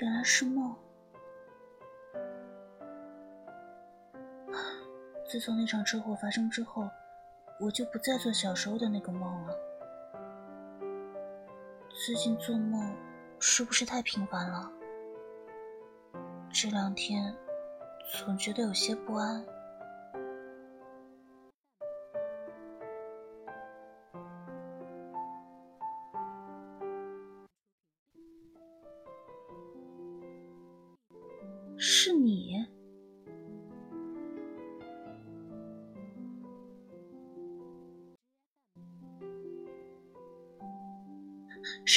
原来是梦。自从那场车祸发生之后，我就不再做小时候的那个梦了。最近做梦是不是太频繁了？这两天总觉得有些不安。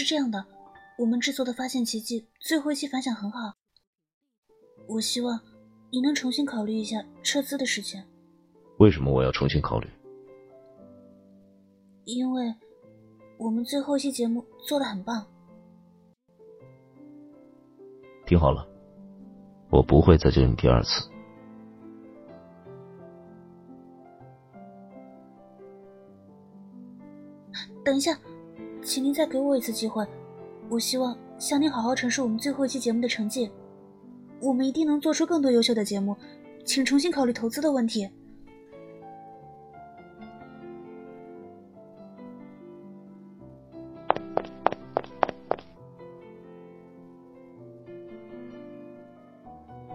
这样的，我们制作的《发现奇迹》最后一期反响很好，我希望你能重新考虑一下撤资的事情。为什么我要重新考虑？因为我们最后一期节目做的很棒。听好了，我不会再救你第二次。等一下。请您再给我一次机会，我希望向您好好陈述我们最后一期节目的成绩。我们一定能做出更多优秀的节目，请重新考虑投资的问题。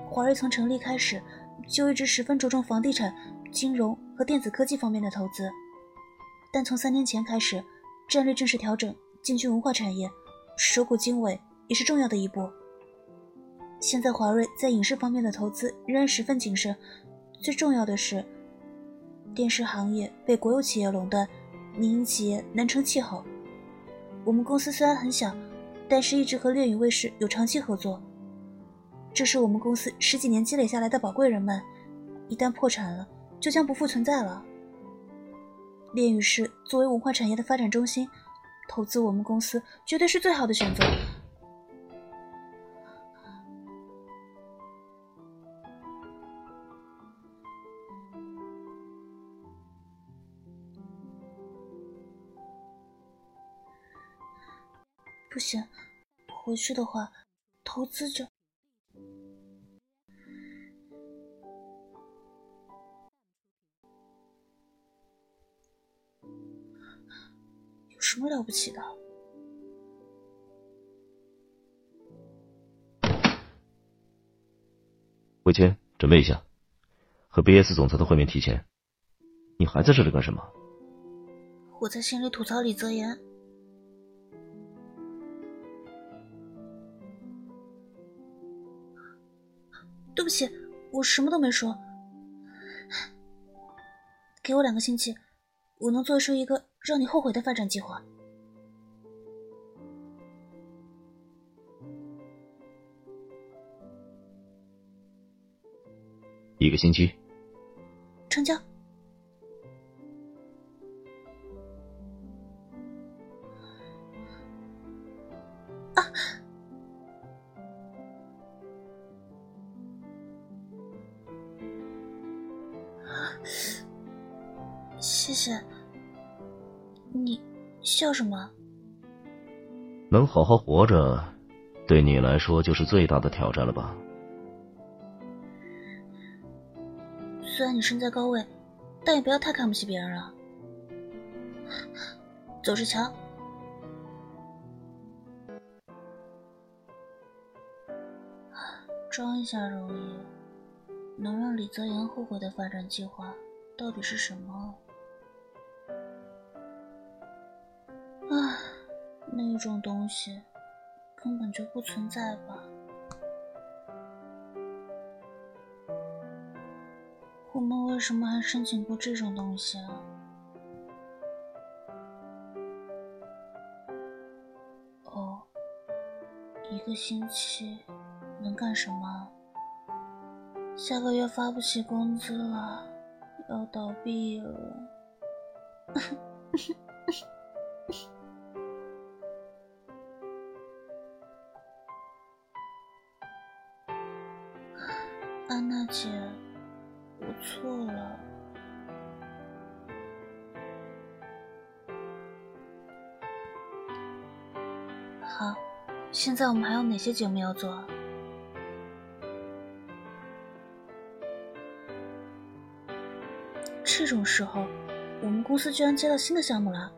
华瑞从成立开始就一直十分着重房地产、金融和电子科技方面的投资，但从三年前开始。战略正式调整，进军文化产业，收购经纬也是重要的一步。现在华瑞在影视方面的投资仍然十分谨慎，最重要的是，电视行业被国有企业垄断，民营企业难成气候。我们公司虽然很小，但是一直和猎影卫视有长期合作，这是我们公司十几年积累下来的宝贵人脉，一旦破产了，就将不复存在了。炼狱市作为文化产业的发展中心，投资我们公司绝对是最好的选择。不行，回去的话，投资就……不起的？魏谦，准备一下，和 BS 总裁的会面提前。你还在这里干什么？我在心里吐槽李泽言。对不起，我什么都没说。给我两个星期，我能做出一个。让你后悔的发展计划。一个星期。成交。啊！谢谢。你笑什么？能好好活着，对你来说就是最大的挑战了吧？虽然你身在高位，但也不要太看不起别人了。走着瞧。装一下容易，能让李泽言后悔的发展计划到底是什么？唉，那种东西根本就不存在吧？为什么还申请过这种东西啊？哦，一个星期能干什么？下个月发不起工资了，要倒闭了。现在我们还有哪些节目要做这种时候我们公司居然接到新的项目了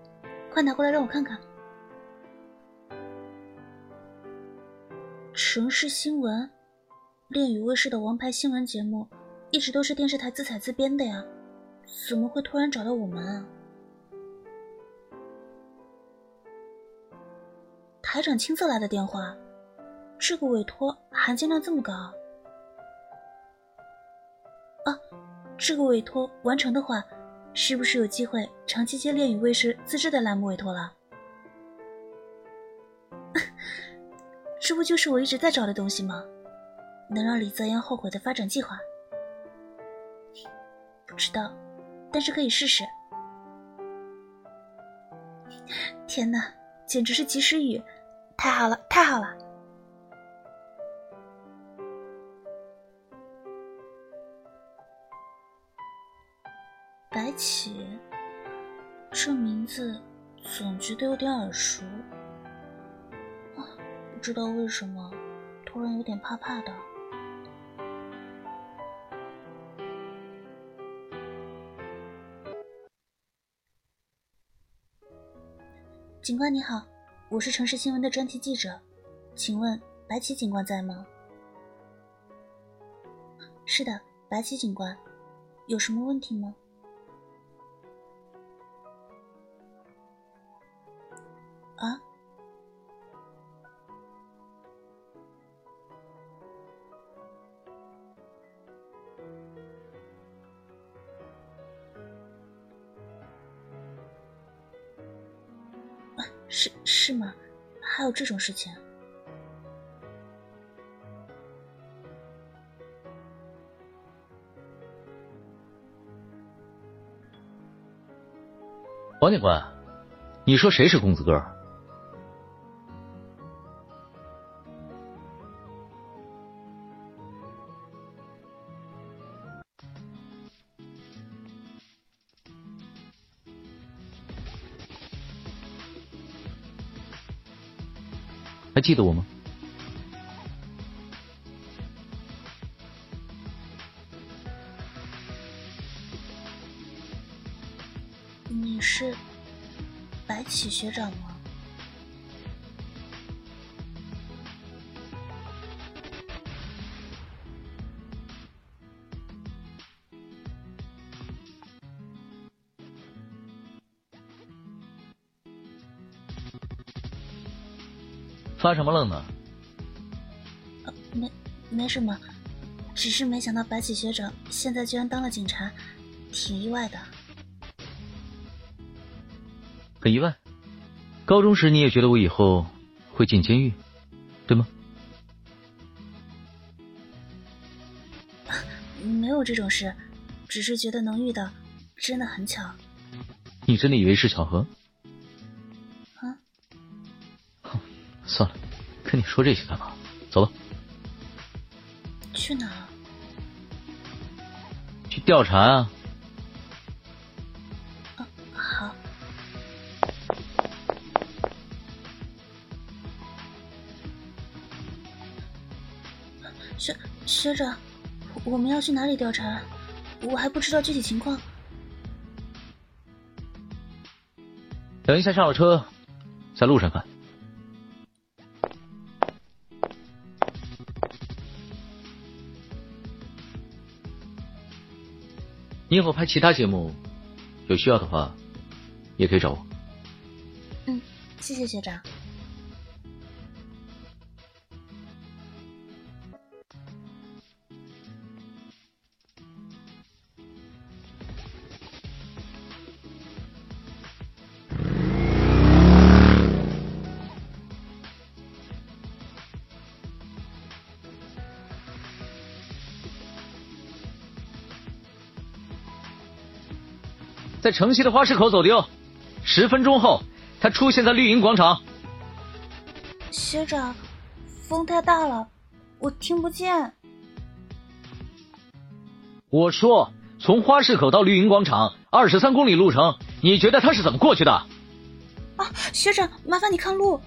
快拿过来让我看看。城市新闻恋与卫视的王牌新闻节目一直都是电视台自采自编的呀怎么会突然找到我们啊？台长亲自来的电话，这个委托含金量这么高啊！这个委托完成的话，是不是有机会长期接恋与卫视自制的栏目委托了？这不就是我一直在找的东西吗？能让李泽言后悔的发展计划？不知道，但是可以试试。天哪，简直是及时雨！太好了，太好了！白起，这名字总觉得有点耳熟，啊，不知道为什么，突然有点怕怕的。警官你好。我是城市新闻的专题记者，请问白起警官在吗？是的，白起警官，有什么问题吗？这种事情？王警官，你说谁是公子哥？还记得我吗？你是白起学长吗？发什么愣呢？没没什么，只是没想到白起学长现在居然当了警察，挺意外的。很意外？高中时你也觉得我以后会进监狱，对吗？没有这种事，只是觉得能遇到，真的很巧。你真的以为是巧合？跟你说这些干嘛？走吧。去哪？去调查啊。啊，好。学学长，我们要去哪里调查？我还不知道具体情况。等一下上了车，在路上看。你以后拍其他节目，有需要的话，也可以找我。嗯，谢谢学长。在城西的花市口走丢，十分钟后他出现在绿荫广场。学长，风太大了，我听不见。我说，从花市口到绿荫广场二十三公里路程，你觉得他是怎么过去的？啊，学长，麻烦你看路。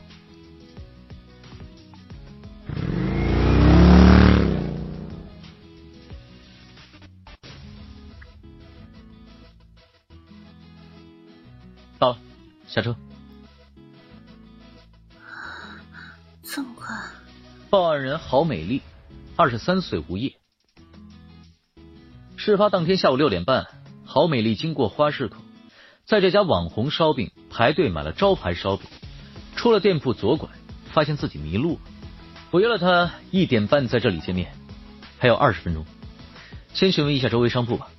下车。这么快？报案人郝美丽，二十三岁，无业。事发当天下午六点半，郝美丽经过花市口，在这家网红烧饼排队买了招牌烧饼，出了店铺左拐，发现自己迷路了。我约了他一点半在这里见面，还有二十分钟，先询问一下周围商铺吧。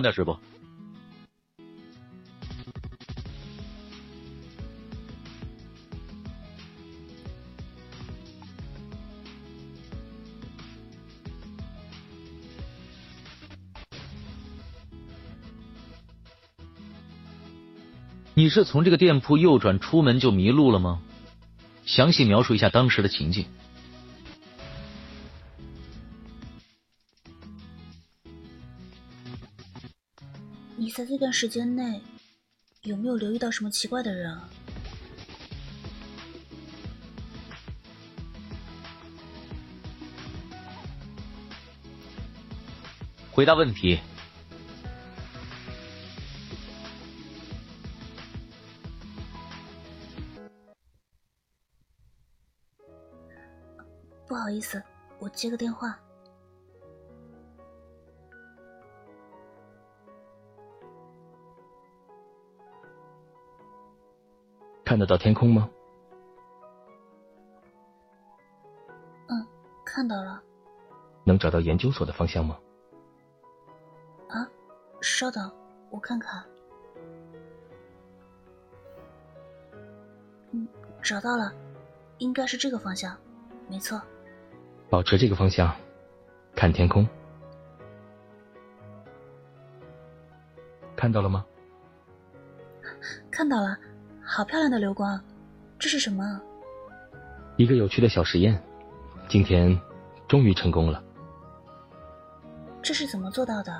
关掉直播。你是从这个店铺右转出门就迷路了吗？详细描述一下当时的情景。在这段时间内有没有留意到什么奇怪的人啊？回答问题。不好意思，我接个电话。看得到天空吗？嗯，看到了。能找到研究所的方向吗？啊，稍等，我看看。嗯，找到了，应该是这个方向，没错。保持这个方向，看天空。看到了吗？看到了。好漂亮的流光，这是什么？一个有趣的小实验，今天终于成功了。这是怎么做到的？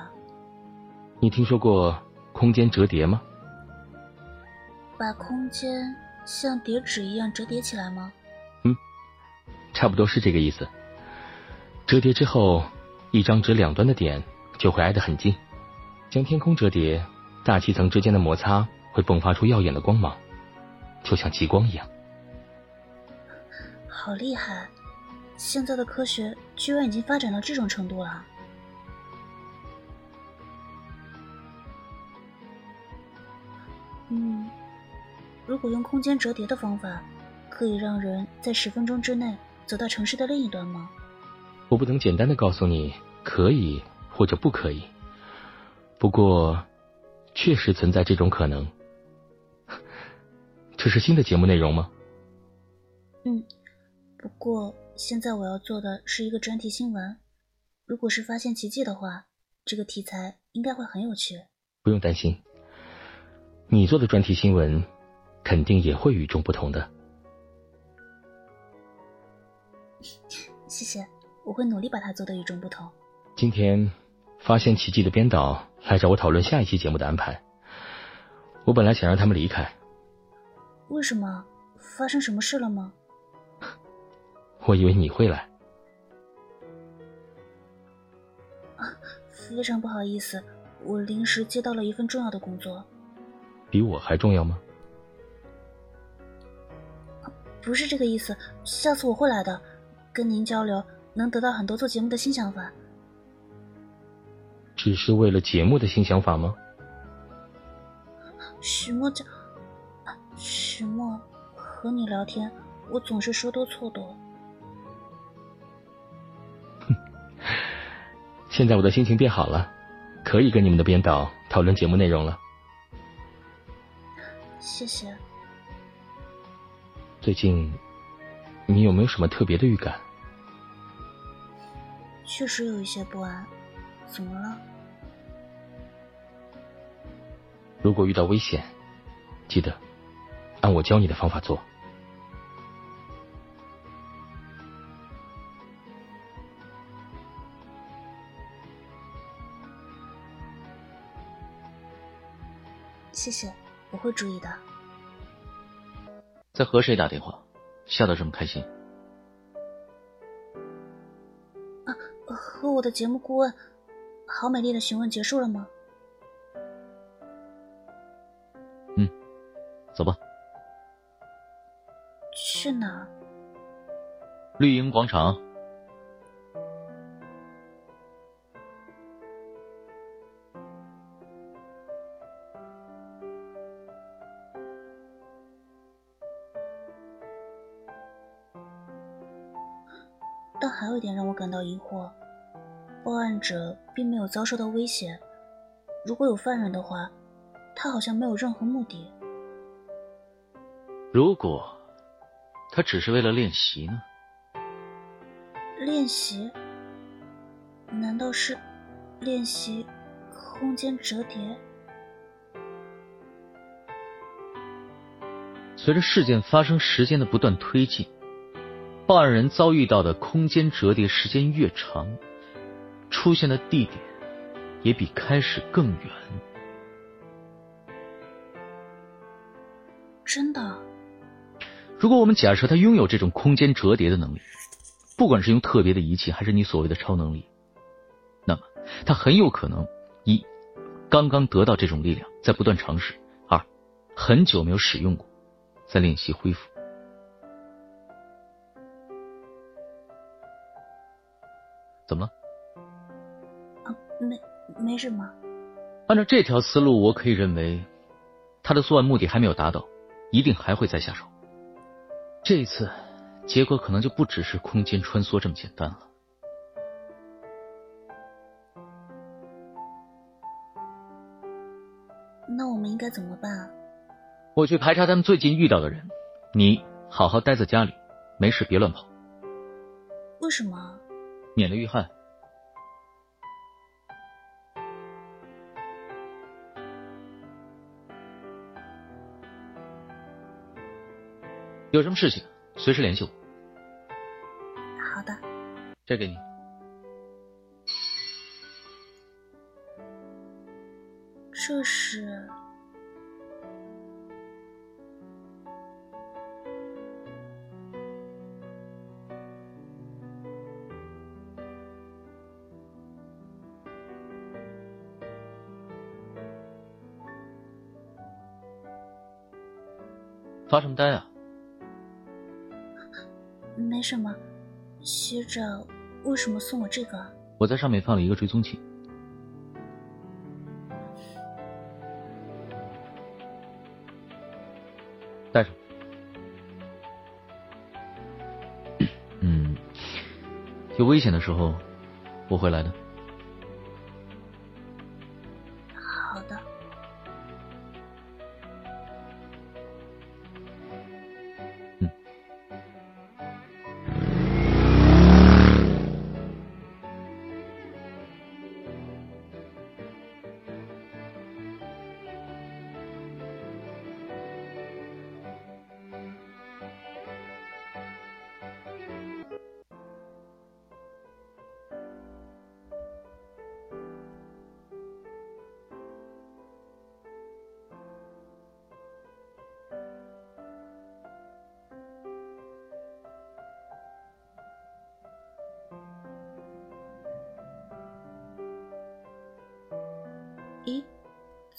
你听说过空间折叠吗？把空间像叠纸一样折叠起来吗？嗯，差不多是这个意思。折叠之后，一张纸两端的点就会挨得很近。将天空折叠，大气层之间的摩擦会迸发出耀眼的光芒。就像极光一样，好厉害！现在的科学居然已经发展到这种程度了。嗯，如果用空间折叠的方法，可以让人在十分钟之内走到城市的另一端吗？我不能简单的告诉你可以或者不可以，不过确实存在这种可能。这是新的节目内容吗？嗯，不过现在我要做的是一个专题新闻。如果是发现奇迹的话，这个题材应该会很有趣。不用担心，你做的专题新闻肯定也会与众不同的。谢谢，我会努力把它做的与众不同。今天发现奇迹的编导来找我讨论下一期节目的安排。我本来想让他们离开。为什么？发生什么事了吗？我以为你会来。非常不好意思，我临时接到了一份重要的工作。比我还重要吗？不是这个意思，下次我会来的，跟您交流，能得到很多做节目的新想法。只是为了节目的新想法吗？许墨讲。许墨，和你聊天，我总是说多错多。哼，现在我的心情变好了，可以跟你们的编导讨论节目内容了。谢谢。最近，你有没有什么特别的预感？确实有一些不安，怎么了？如果遇到危险，记得。按我教你的方法做。谢谢，我会注意的。在和谁打电话？笑得这么开心？啊，和我的节目顾问，好美丽的询问结束了吗？去哪？绿茵广场。但还有一点让我感到疑惑：报案者并没有遭受到威胁。如果有犯人的话，他好像没有任何目的。如果他只是为了练习呢？练习？难道是练习空间折叠？随着事件发生时间的不断推进，报案人遭遇到的空间折叠时间越长，出现的地点也比开始更远。真的？如果我们假设他拥有这种空间折叠的能力，不管是用特别的仪器，还是你所谓的超能力，那么他很有可能一刚刚得到这种力量，在不断尝试；二很久没有使用过，在练习恢复。怎么了？啊，没没什么。按照这条思路，我可以认为，他的作案目的还没有达到，一定还会再下手。这一次，结果可能就不只是空间穿梭这么简单了。那我们应该怎么办？我去排查他们最近遇到的人，你好好待在家里，没事别乱跑。为什么？免得遇害。有什么事情，随时联系我。好的。这给你。这是。发什么呆啊？没什么，学长为什么送我这个？我在上面放了一个追踪器，带上。嗯，有危险的时候我会来的。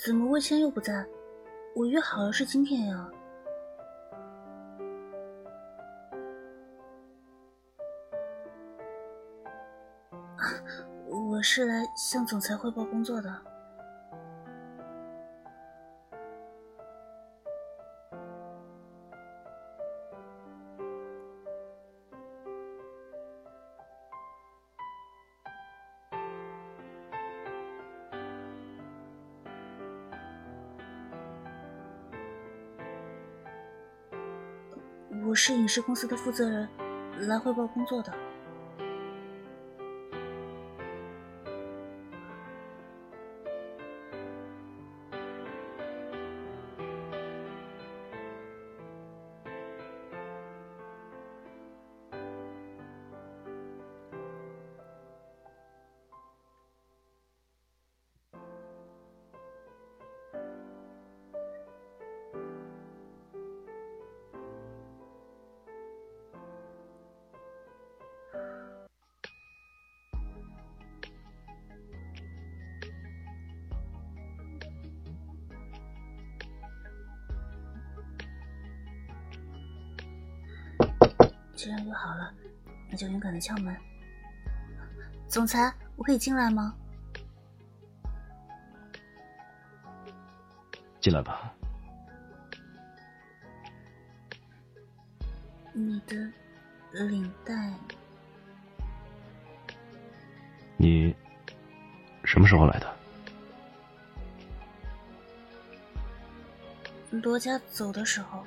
怎么魏谦又不在？我约好了是今天呀。我是来向总裁汇报工作的。是影视公司的负责人，来汇报工作的。既然约好了，那就勇敢的敲门。总裁，我可以进来吗？进来吧。你的领带，你什么时候来的？罗家走的时候。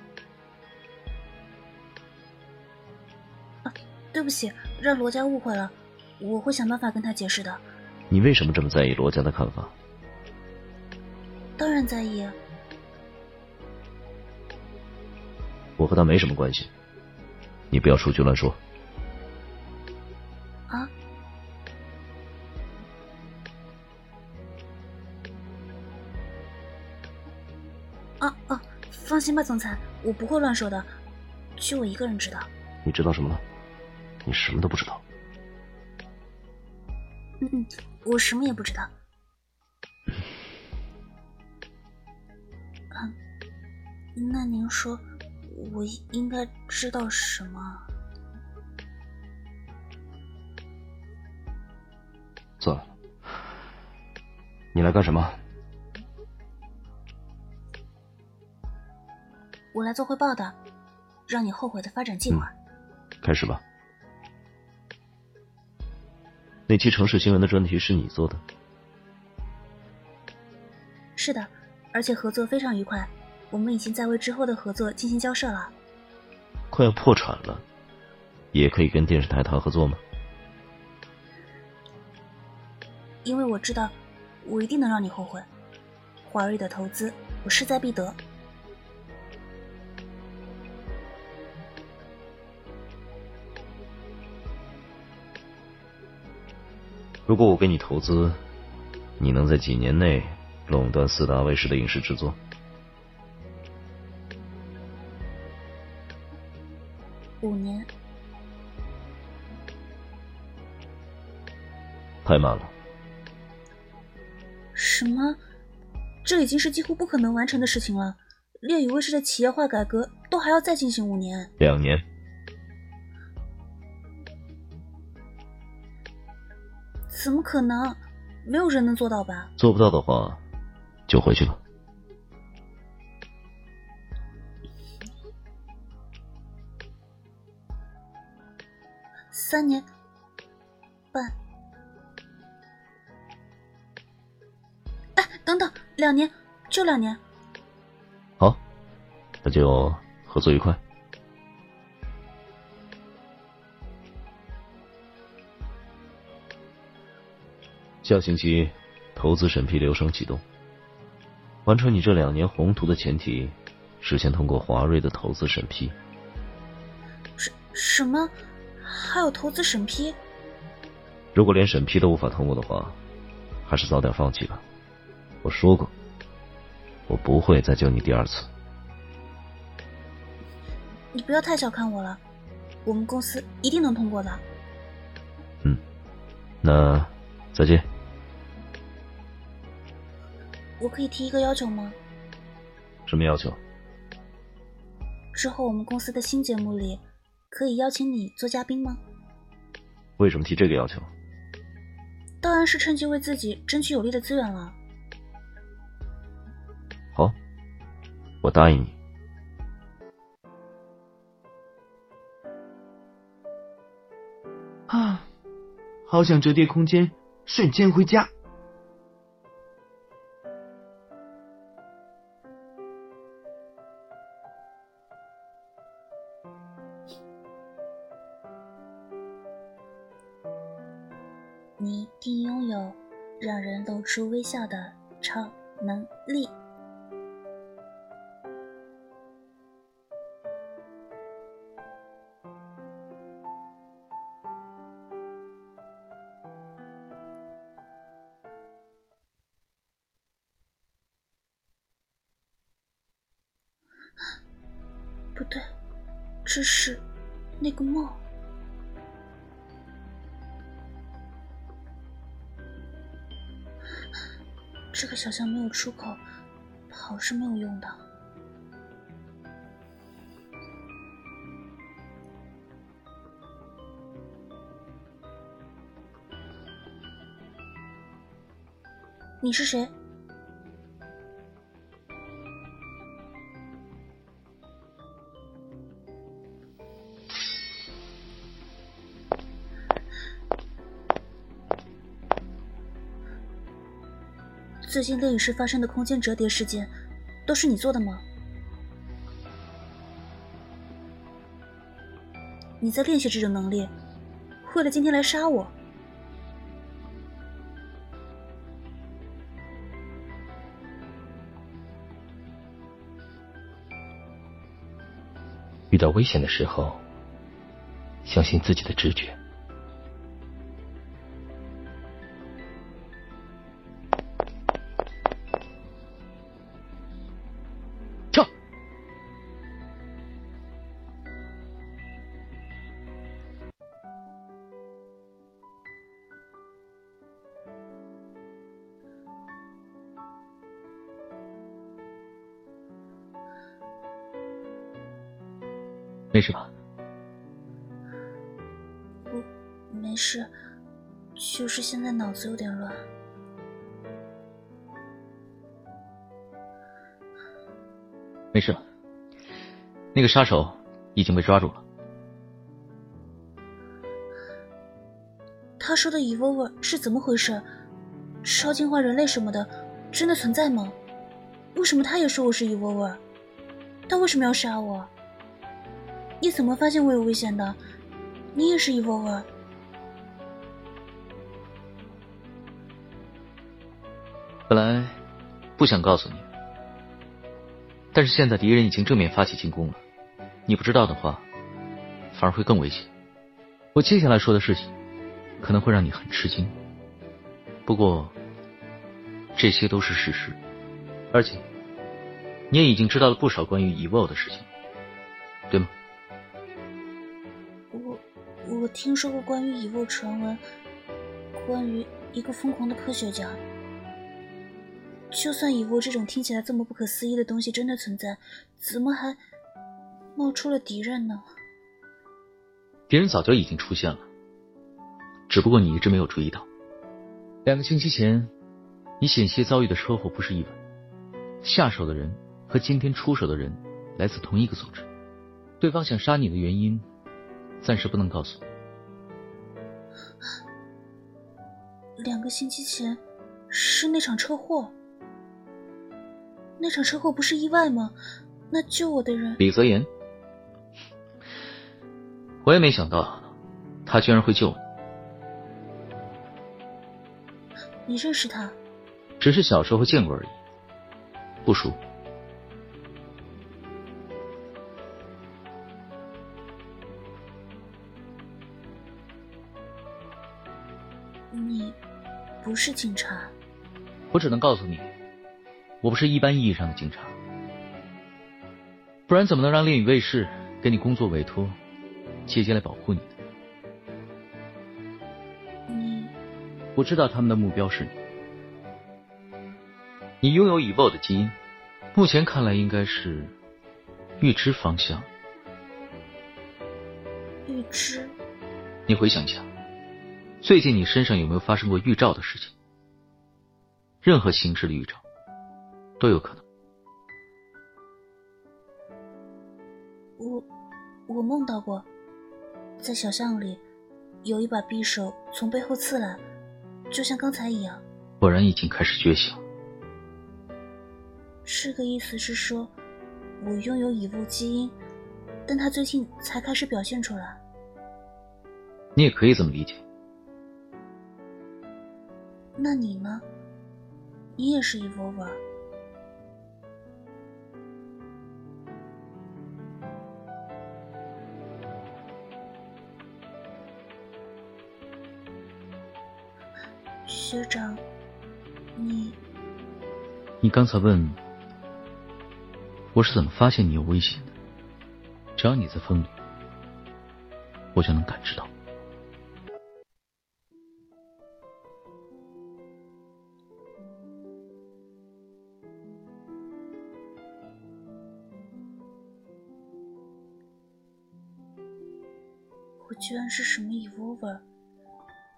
对不起，让罗家误会了，我会想办法跟他解释的。你为什么这么在意罗家的看法？当然在意。我和他没什么关系，你不要出去乱说。啊？啊啊！放心吧，总裁，我不会乱说的，就我一个人知道。你知道什么了？你什么都不知道。嗯嗯，我什么也不知道。嗯，那您说？我应该知道什么？算了，你来干什么？我来做汇报的，让你后悔的发展计划。开始吧。那期城市新闻的专题是你做的？是的，而且合作非常愉快。我们已经在为之后的合作进行交涉了。快要破产了，也可以跟电视台谈合作吗？因为我知道，我一定能让你后悔。华瑞的投资，我势在必得。如果我给你投资，你能在几年内垄断四大卫视的影视制作？五年，太慢了。什么？这已经是几乎不可能完成的事情了。猎宇卫视的企业化改革都还要再进行五年。两年。怎么可能？没有人能做到吧？做不到的话，就回去吧。三年半，哎，等等，两年，就两年。好，那就合作愉快。下星期投资审批流程启动，完成你这两年宏图的前提是先通过华瑞的投资审批。什什么？还有投资审批，如果连审批都无法通过的话，还是早点放弃吧。我说过，我不会再救你第二次。你不要太小看我了，我们公司一定能通过的。嗯，那再见。我可以提一个要求吗？什么要求？之后我们公司的新节目里。可以邀请你做嘉宾吗？为什么提这个要求？当然是趁机为自己争取有利的资源了。好，我答应你。啊，好想折叠空间，瞬间回家。出微笑的超能力。不对，这是那个梦。这个小巷没有出口跑是没有用的。你是谁？最近炼影室发生的空间折叠事件，都是你做的吗？你在练习这种能力，为了今天来杀我？遇到危险的时候，相信自己的直觉。子有点乱。没事，那个杀手已经被抓住了。他说的 “evolver” 是怎么回事？超进化人类什么的，真的存在吗？为什么他也说我是 evolver？他为什么要杀我？你怎么发现我有危险的？你也是 evolver。本来不想告诉你，但是现在敌人已经正面发起进攻了，你不知道的话，反而会更危险。我接下来说的事情可能会让你很吃惊，不过这些都是事实，而且你也已经知道了不少关于 Evo 的事情，对吗？我我听说过关于蚁沃传闻，关于一个疯狂的科学家。就算蚁沃这种听起来这么不可思议的东西真的存在，怎么还冒出了敌人呢？敌人早就已经出现了，只不过你一直没有注意到。两个星期前，你险些遭遇的车祸不是意外，下手的人和今天出手的人来自同一个组织，对方想杀你的原因。暂时不能告诉。两个星期前是那场车祸，那场车祸不是意外吗？那救我的人李泽言，我也没想到他居然会救你。你认识他？只是小时候见过而已，不熟。你不是警察，我只能告诉你，我不是一般意义上的警察，不然怎么能让恋与卫士给你工作委托，姐姐来保护你的？你，我知道他们的目标是你，你拥有以暴的基因，目前看来应该是预知方向。预知？你回想一下。最近你身上有没有发生过预兆的事情？任何形式的预兆都有可能。我我梦到过，在小巷里有一把匕首从背后刺来，就像刚才一样。果然已经开始觉醒。这个意思是说，我拥有蚁物基因，但他最近才开始表现出来。你也可以这么理解。那你呢？你也是 evolver。学长，你……你刚才问我是怎么发现你有危险的？只要你在风里，我就能感知到。我居然是什么 evolver，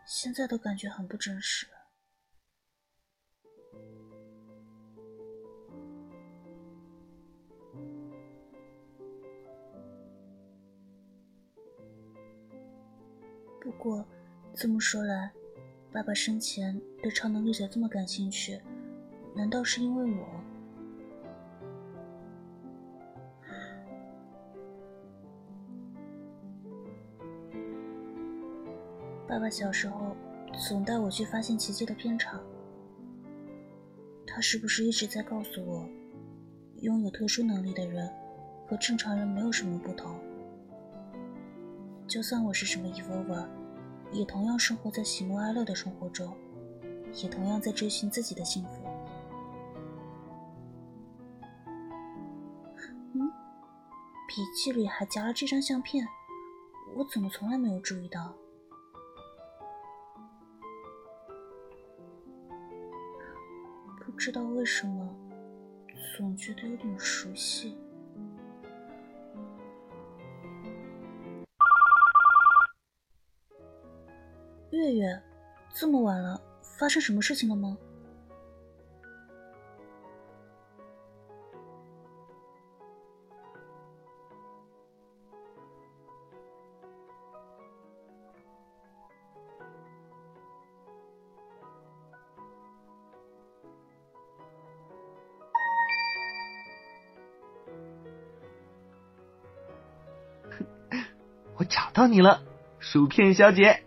现在都感觉很不真实。不过这么说来，爸爸生前对超能力者这么感兴趣，难道是因为我？爸爸小时候总带我去发现奇迹的片场，他是不是一直在告诉我，拥有特殊能力的人和正常人没有什么不同？就算我是什么 Evolver，也同样生活在喜怒哀乐的生活中，也同样在追寻自己的幸福。嗯，笔记里还夹了这张相片，我怎么从来没有注意到？不知道为什么，总觉得有点熟悉。月月，这么晚了，发生什么事情了吗？我找到你了，薯片小姐。